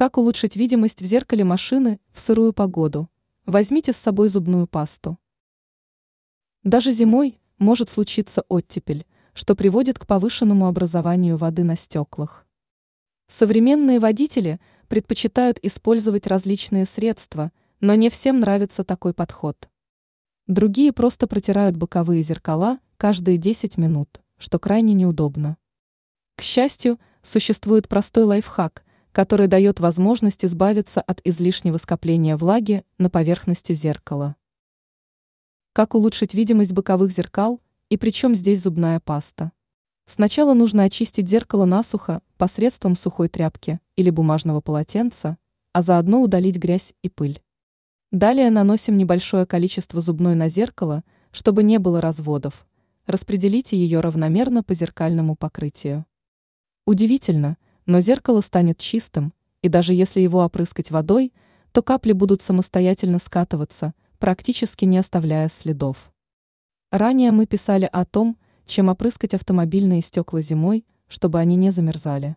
Как улучшить видимость в зеркале машины в сырую погоду? Возьмите с собой зубную пасту. Даже зимой может случиться оттепель, что приводит к повышенному образованию воды на стеклах. Современные водители предпочитают использовать различные средства, но не всем нравится такой подход. Другие просто протирают боковые зеркала каждые 10 минут, что крайне неудобно. К счастью, существует простой лайфхак, который дает возможность избавиться от излишнего скопления влаги на поверхности зеркала. Как улучшить видимость боковых зеркал и причем здесь зубная паста? Сначала нужно очистить зеркало насухо посредством сухой тряпки или бумажного полотенца, а заодно удалить грязь и пыль. Далее наносим небольшое количество зубной на зеркало, чтобы не было разводов. Распределите ее равномерно по зеркальному покрытию. Удивительно – но зеркало станет чистым, и даже если его опрыскать водой, то капли будут самостоятельно скатываться, практически не оставляя следов. Ранее мы писали о том, чем опрыскать автомобильные стекла зимой, чтобы они не замерзали.